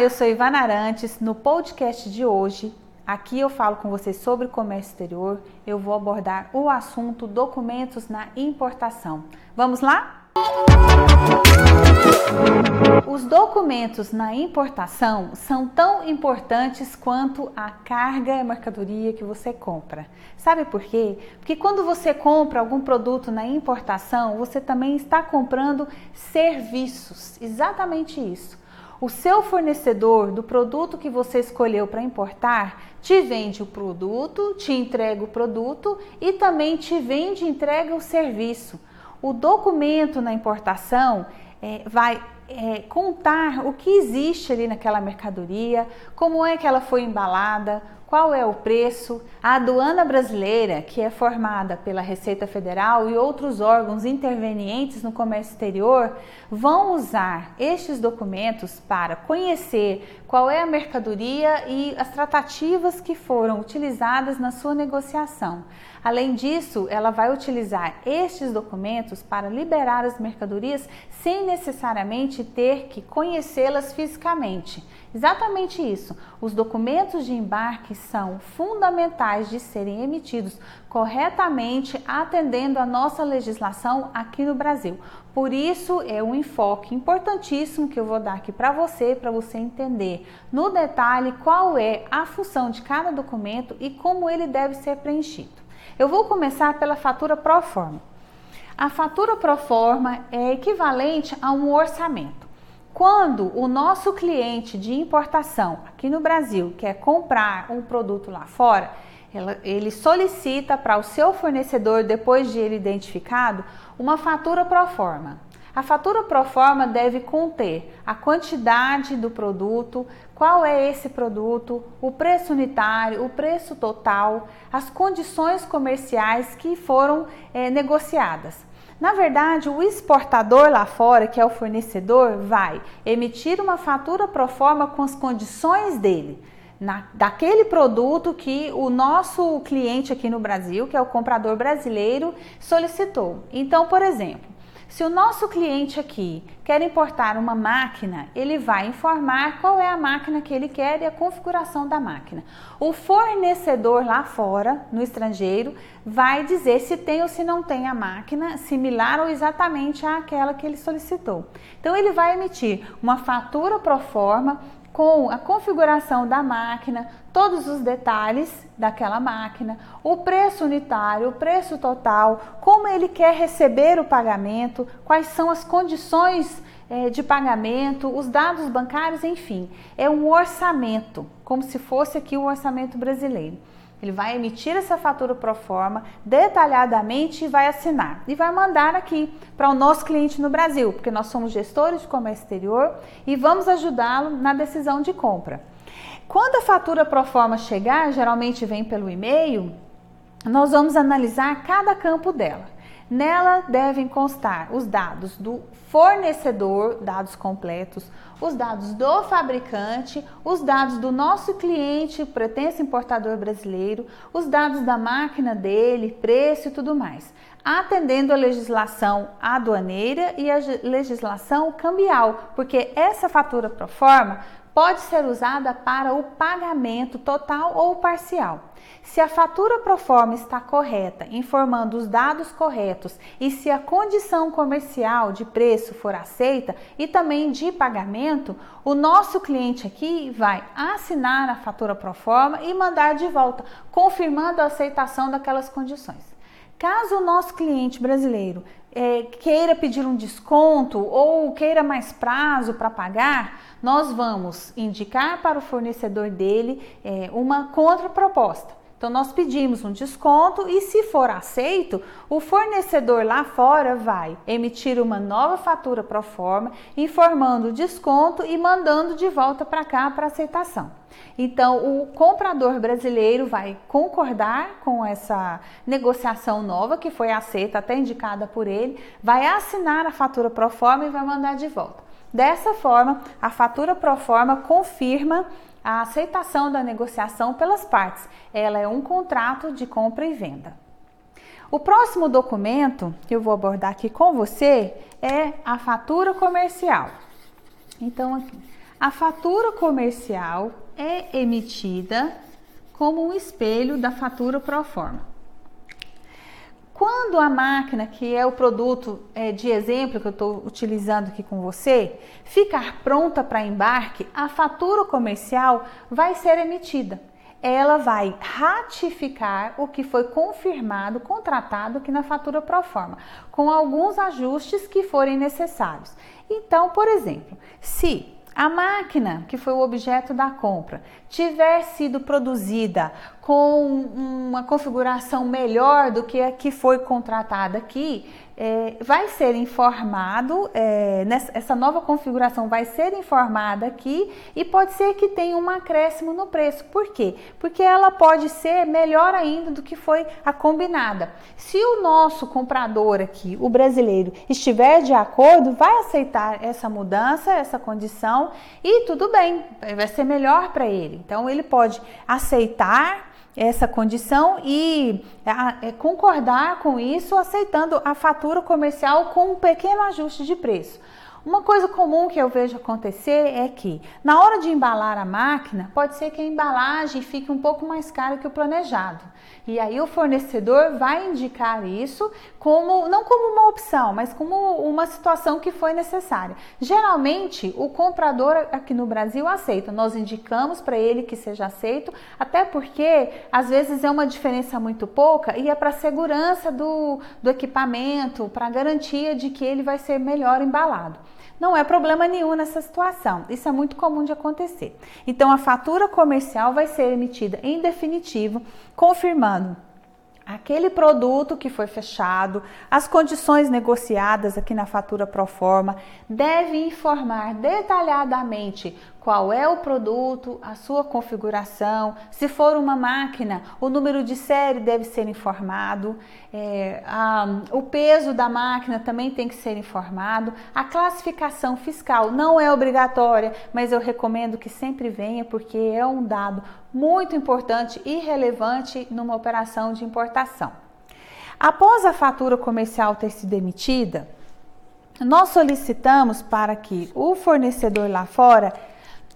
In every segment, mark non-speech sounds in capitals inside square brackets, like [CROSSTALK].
Eu sou Ivana Arantes. No podcast de hoje, aqui eu falo com vocês sobre comércio exterior. Eu vou abordar o assunto documentos na importação. Vamos lá? Os documentos na importação são tão importantes quanto a carga e mercadoria que você compra. Sabe por quê? Porque quando você compra algum produto na importação, você também está comprando serviços. Exatamente isso. O seu fornecedor do produto que você escolheu para importar te vende o produto, te entrega o produto e também te vende e entrega o serviço. O documento na importação é, vai é, contar o que existe ali naquela mercadoria, como é que ela foi embalada, qual é o preço. A aduana brasileira, que é formada pela Receita Federal e outros órgãos intervenientes no comércio exterior, vão usar estes documentos para conhecer qual é a mercadoria e as tratativas que foram utilizadas na sua negociação. Além disso, ela vai utilizar estes documentos para liberar as mercadorias sem necessariamente ter que conhecê-las fisicamente. Exatamente isso. Os documentos de embarque são fundamentais de serem emitidos corretamente, atendendo a nossa legislação aqui no Brasil. Por isso é um enfoque importantíssimo que eu vou dar aqui para você, para você entender no detalhe qual é a função de cada documento e como ele deve ser preenchido. Eu vou começar pela fatura pro forma. A fatura pro forma é equivalente a um orçamento. Quando o nosso cliente de importação aqui no Brasil quer comprar um produto lá fora, ele solicita para o seu fornecedor, depois de ele identificado, uma fatura pro forma. A fatura pro forma deve conter a quantidade do produto, qual é esse produto, o preço unitário, o preço total, as condições comerciais que foram é, negociadas. Na verdade, o exportador lá fora, que é o fornecedor, vai emitir uma fatura pro forma com as condições dele. Na, daquele produto que o nosso cliente aqui no Brasil, que é o comprador brasileiro, solicitou. Então, por exemplo, se o nosso cliente aqui quer importar uma máquina, ele vai informar qual é a máquina que ele quer e a configuração da máquina. O fornecedor lá fora, no estrangeiro, vai dizer se tem ou se não tem a máquina similar ou exatamente àquela que ele solicitou. Então ele vai emitir uma fatura pro forma com a configuração da máquina, todos os detalhes daquela máquina, o preço unitário, o preço total, como ele quer receber o pagamento, quais são as condições é, de pagamento, os dados bancários, enfim, é um orçamento, como se fosse aqui o orçamento brasileiro. Ele vai emitir essa fatura pro forma detalhadamente e vai assinar. E vai mandar aqui para o nosso cliente no Brasil, porque nós somos gestores de comércio exterior e vamos ajudá-lo na decisão de compra. Quando a fatura pro forma chegar, geralmente vem pelo e-mail, nós vamos analisar cada campo dela. Nela devem constar os dados do fornecedor, dados completos, os dados do fabricante, os dados do nosso cliente, pretenso importador brasileiro, os dados da máquina dele, preço e tudo mais, atendendo a legislação aduaneira e a legislação cambial, porque essa fatura pro forma pode ser usada para o pagamento total ou parcial. Se a fatura pro forma está correta, informando os dados corretos e se a condição comercial de preço for aceita e também de pagamento, o nosso cliente aqui vai assinar a fatura pro forma e mandar de volta, confirmando a aceitação daquelas condições. Caso o nosso cliente brasileiro é, queira pedir um desconto ou queira mais prazo para pagar, nós vamos indicar para o fornecedor dele é, uma contraproposta. Então, nós pedimos um desconto e, se for aceito, o fornecedor lá fora vai emitir uma nova fatura pro forma, informando o desconto e mandando de volta para cá para aceitação. Então, o comprador brasileiro vai concordar com essa negociação nova que foi aceita, até indicada por ele, vai assinar a fatura pro forma e vai mandar de volta. Dessa forma, a fatura pro forma confirma a aceitação da negociação pelas partes. Ela é um contrato de compra e venda. O próximo documento que eu vou abordar aqui com você é a fatura comercial. Então, A fatura comercial é emitida como um espelho da fatura pro forma. Quando a máquina, que é o produto é, de exemplo que eu estou utilizando aqui com você, ficar pronta para embarque, a fatura comercial vai ser emitida. Ela vai ratificar o que foi confirmado, contratado aqui na fatura pro forma, com alguns ajustes que forem necessários. Então, por exemplo, se a máquina, que foi o objeto da compra, tiver sido produzida com uma configuração melhor do que a que foi contratada aqui, é, vai ser informado, é, nessa, essa nova configuração vai ser informada aqui e pode ser que tenha um acréscimo no preço. Por quê? Porque ela pode ser melhor ainda do que foi a combinada. Se o nosso comprador aqui, o brasileiro, estiver de acordo, vai aceitar essa mudança, essa condição e tudo bem, vai ser melhor para ele. Então ele pode aceitar essa condição e é, concordar com isso, aceitando a fatura comercial com um pequeno ajuste de preço. Uma coisa comum que eu vejo acontecer é que, na hora de embalar a máquina, pode ser que a embalagem fique um pouco mais cara que o planejado. E aí o fornecedor vai indicar isso como não como uma opção, mas como uma situação que foi necessária. Geralmente, o comprador aqui no Brasil aceita. Nós indicamos para ele que seja aceito, até porque às vezes é uma diferença muito pouca e é para segurança do, do equipamento, para garantia de que ele vai ser melhor embalado não é problema nenhum nessa situação. Isso é muito comum de acontecer. Então, a fatura comercial vai ser emitida em definitivo, confirmando aquele produto que foi fechado, as condições negociadas aqui na fatura pro forma, deve informar detalhadamente qual é o produto, a sua configuração, se for uma máquina, o número de série deve ser informado, é, a, o peso da máquina também tem que ser informado, a classificação fiscal não é obrigatória, mas eu recomendo que sempre venha porque é um dado muito importante e relevante numa operação de importação. Após a fatura comercial ter sido emitida, nós solicitamos para que o fornecedor lá fora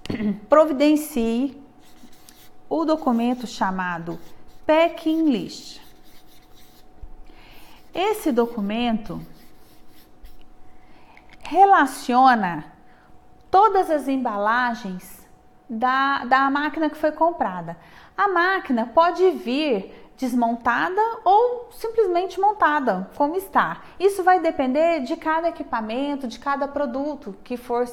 [CLEARS THROAT] providencie o documento chamado Packing List. Esse documento relaciona todas as embalagens da, da máquina que foi comprada. A máquina pode vir desmontada ou simplesmente montada, como está. Isso vai depender de cada equipamento, de cada produto que for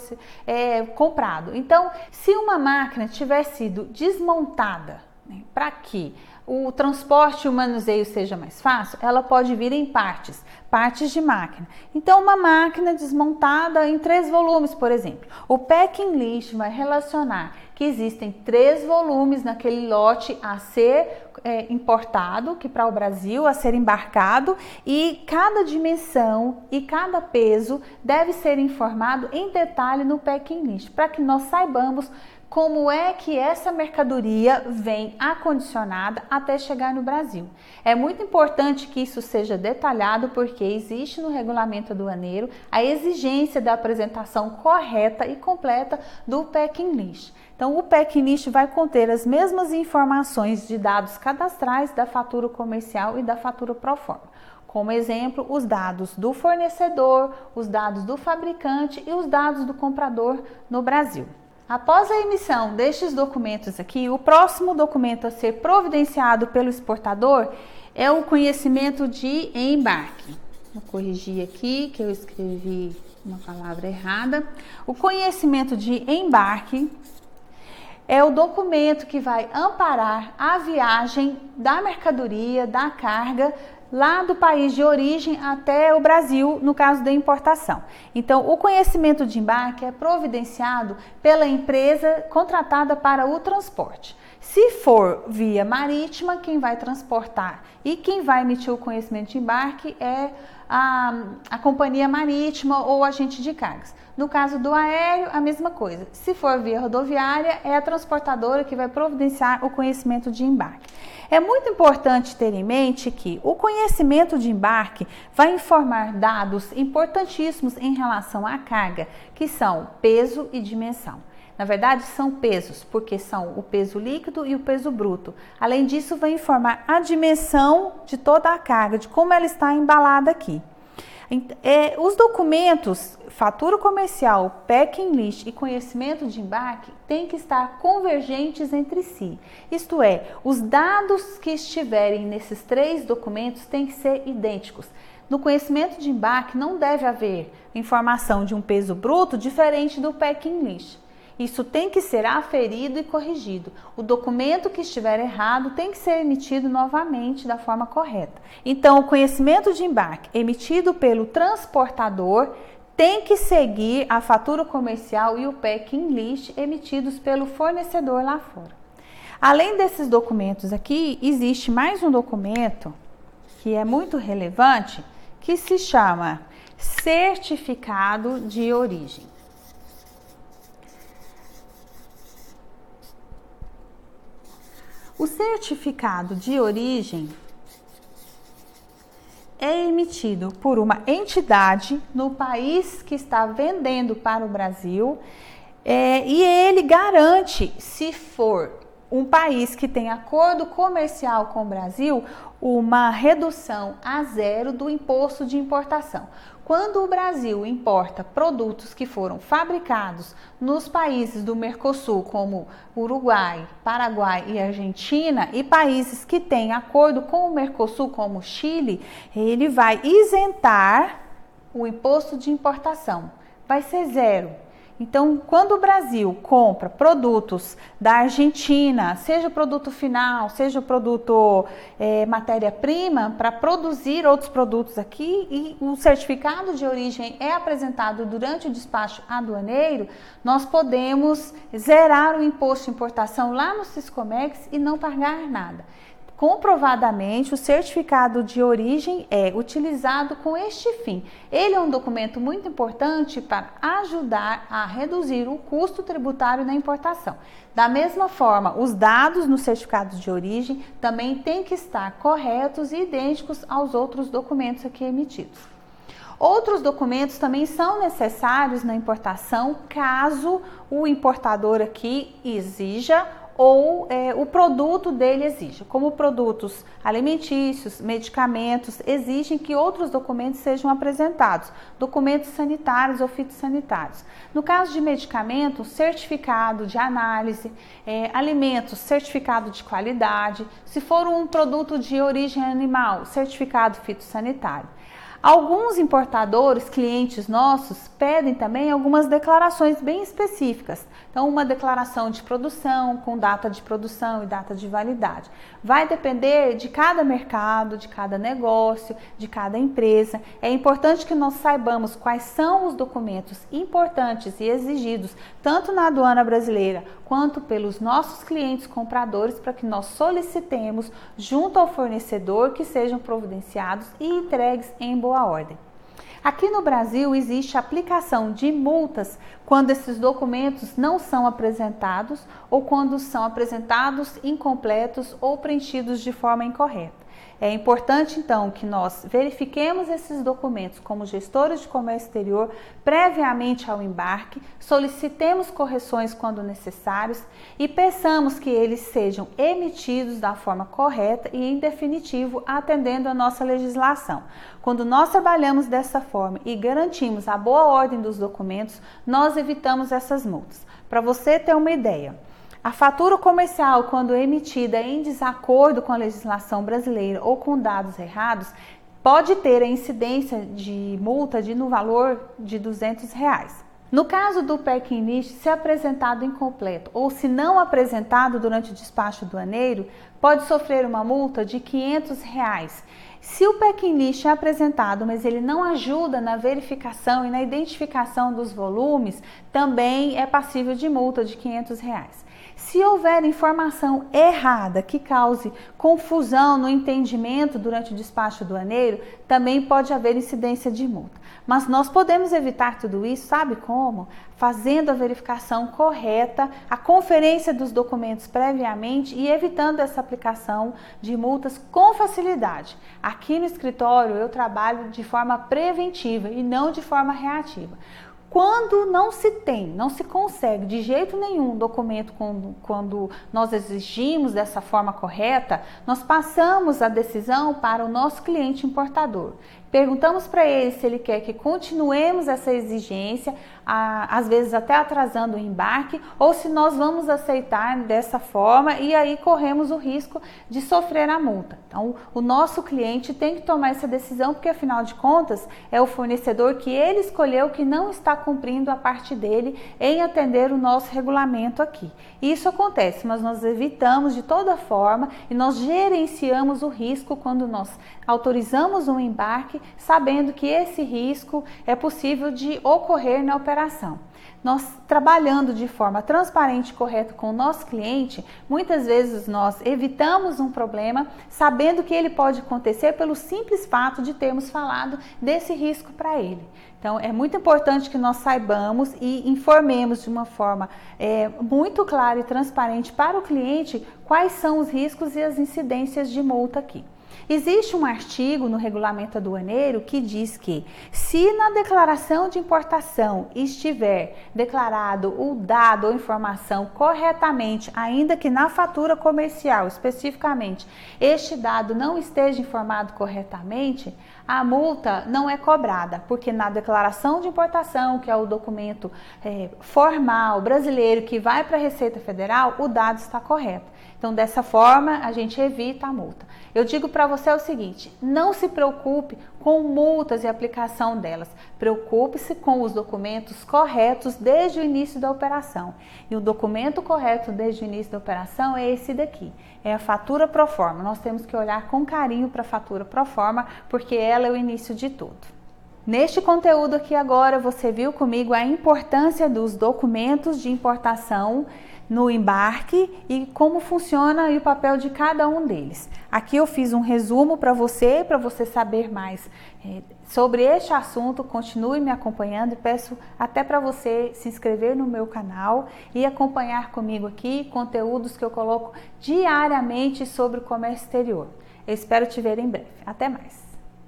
é, comprado. Então, se uma máquina tiver sido desmontada, né, para que o transporte e o manuseio seja mais fácil, ela pode vir em partes, partes de máquina. Então, uma máquina desmontada em três volumes, por exemplo. O packing list vai relacionar que existem três volumes naquele lote a ser é, importado, que para o Brasil a ser embarcado, e cada dimensão e cada peso deve ser informado em detalhe no packing list, para que nós saibamos como é que essa mercadoria vem acondicionada até chegar no Brasil. É muito importante que isso seja detalhado porque existe no regulamento aduaneiro a exigência da apresentação correta e completa do packing list. Então, o packing list vai conter as mesmas informações de dados cadastrais da fatura comercial e da fatura pro forma. Como exemplo, os dados do fornecedor, os dados do fabricante e os dados do comprador no Brasil. Após a emissão destes documentos aqui, o próximo documento a ser providenciado pelo exportador é o conhecimento de embarque. Vou corrigir aqui que eu escrevi uma palavra errada. O conhecimento de embarque é o documento que vai amparar a viagem da mercadoria, da carga lá do país de origem até o Brasil, no caso da importação. Então, o conhecimento de embarque é providenciado pela empresa contratada para o transporte. Se for via marítima, quem vai transportar e quem vai emitir o conhecimento de embarque é a, a companhia marítima ou agente de cargas. No caso do aéreo, a mesma coisa. Se for via rodoviária, é a transportadora que vai providenciar o conhecimento de embarque. É muito importante ter em mente que o conhecimento de embarque vai informar dados importantíssimos em relação à carga, que são peso e dimensão. Na verdade, são pesos, porque são o peso líquido e o peso bruto. Além disso, vai informar a dimensão de toda a carga, de como ela está embalada aqui. É, os documentos, fatura comercial, packing list e conhecimento de embarque têm que estar convergentes entre si. Isto é, os dados que estiverem nesses três documentos têm que ser idênticos. No conhecimento de embarque não deve haver informação de um peso bruto diferente do packing list. Isso tem que ser aferido e corrigido. O documento que estiver errado tem que ser emitido novamente da forma correta. Então, o conhecimento de embarque emitido pelo transportador tem que seguir a fatura comercial e o packing list emitidos pelo fornecedor lá fora. Além desses documentos aqui, existe mais um documento que é muito relevante, que se chama certificado de origem. O certificado de origem é emitido por uma entidade no país que está vendendo para o Brasil é, e ele garante, se for um país que tem acordo comercial com o Brasil, uma redução a zero do imposto de importação. Quando o Brasil importa produtos que foram fabricados nos países do Mercosul, como Uruguai, Paraguai e Argentina, e países que têm acordo com o Mercosul, como Chile, ele vai isentar o imposto de importação. Vai ser zero. Então, quando o Brasil compra produtos da Argentina, seja o produto final, seja o produto é, matéria-prima, para produzir outros produtos aqui e o certificado de origem é apresentado durante o despacho aduaneiro, nós podemos zerar o imposto de importação lá no Ciscomex e não pagar nada. Comprovadamente, o certificado de origem é utilizado com este fim. Ele é um documento muito importante para ajudar a reduzir o custo tributário na importação. Da mesma forma, os dados no certificado de origem também têm que estar corretos e idênticos aos outros documentos aqui emitidos. Outros documentos também são necessários na importação, caso o importador aqui exija ou é, o produto dele exige. Como produtos alimentícios, medicamentos, exigem que outros documentos sejam apresentados, documentos sanitários ou fitossanitários. No caso de medicamentos, certificado de análise, é, alimentos, certificado de qualidade. Se for um produto de origem animal, certificado fitossanitário. Alguns importadores, clientes nossos, pedem também algumas declarações bem específicas. Então, uma declaração de produção com data de produção e data de validade. Vai depender de cada mercado, de cada negócio, de cada empresa. É importante que nós saibamos quais são os documentos importantes e exigidos, tanto na aduana brasileira quanto pelos nossos clientes compradores, para que nós solicitemos junto ao fornecedor que sejam providenciados e entregues em boa ordem. Aqui no Brasil existe aplicação de multas quando esses documentos não são apresentados ou quando são apresentados incompletos ou preenchidos de forma incorreta. É importante então que nós verifiquemos esses documentos como gestores de comércio exterior previamente ao embarque, solicitemos correções quando necessários e peçamos que eles sejam emitidos da forma correta e em definitivo atendendo a nossa legislação. Quando nós trabalhamos dessa forma e garantimos a boa ordem dos documentos, nós evitamos essas multas. Para você ter uma ideia, a fatura comercial, quando emitida em desacordo com a legislação brasileira ou com dados errados, pode ter a incidência de multa de, no valor de 200 reais. No caso do packing list, se apresentado incompleto ou se não apresentado durante o despacho aduaneiro, pode sofrer uma multa de 500 reais. Se o packing list é apresentado, mas ele não ajuda na verificação e na identificação dos volumes, também é passível de multa de 500 reais. Se houver informação errada que cause confusão no entendimento durante o despacho aduaneiro, também pode haver incidência de multa. Mas nós podemos evitar tudo isso, sabe como? Fazendo a verificação correta, a conferência dos documentos previamente e evitando essa aplicação de multas com facilidade. Aqui no escritório eu trabalho de forma preventiva e não de forma reativa. Quando não se tem, não se consegue de jeito nenhum documento quando, quando nós exigimos dessa forma correta, nós passamos a decisão para o nosso cliente importador. Perguntamos para ele se ele quer que continuemos essa exigência, às vezes até atrasando o embarque, ou se nós vamos aceitar dessa forma e aí corremos o risco de sofrer a multa. Então, o nosso cliente tem que tomar essa decisão, porque afinal de contas é o fornecedor que ele escolheu que não está cumprindo a parte dele em atender o nosso regulamento aqui. Isso acontece, mas nós evitamos de toda forma e nós gerenciamos o risco quando nós autorizamos um embarque, sabendo que esse risco é possível de ocorrer na operação. Nós trabalhando de forma transparente e correta com o nosso cliente, muitas vezes nós evitamos um problema sabendo que ele pode acontecer pelo simples fato de termos falado desse risco para ele. Então, é muito importante que nós saibamos e informemos de uma forma é, muito clara e transparente para o cliente quais são os riscos e as incidências de multa aqui. Existe um artigo no regulamento aduaneiro que diz que, se na declaração de importação estiver declarado o dado ou informação corretamente, ainda que na fatura comercial especificamente este dado não esteja informado corretamente, a multa não é cobrada, porque na declaração de importação, que é o documento é, formal brasileiro que vai para a Receita Federal, o dado está correto. Então, dessa forma, a gente evita a multa. Eu digo para você o seguinte: não se preocupe com multas e aplicação delas. Preocupe-se com os documentos corretos desde o início da operação. E o documento correto desde o início da operação é esse daqui: é a fatura pro forma. Nós temos que olhar com carinho para a fatura pro forma, porque ela é o início de tudo. Neste conteúdo aqui agora, você viu comigo a importância dos documentos de importação no embarque e como funciona o papel de cada um deles. Aqui eu fiz um resumo para você, para você saber mais é, sobre este assunto. Continue me acompanhando e peço até para você se inscrever no meu canal e acompanhar comigo aqui conteúdos que eu coloco diariamente sobre o comércio exterior. Eu espero te ver em breve. Até mais!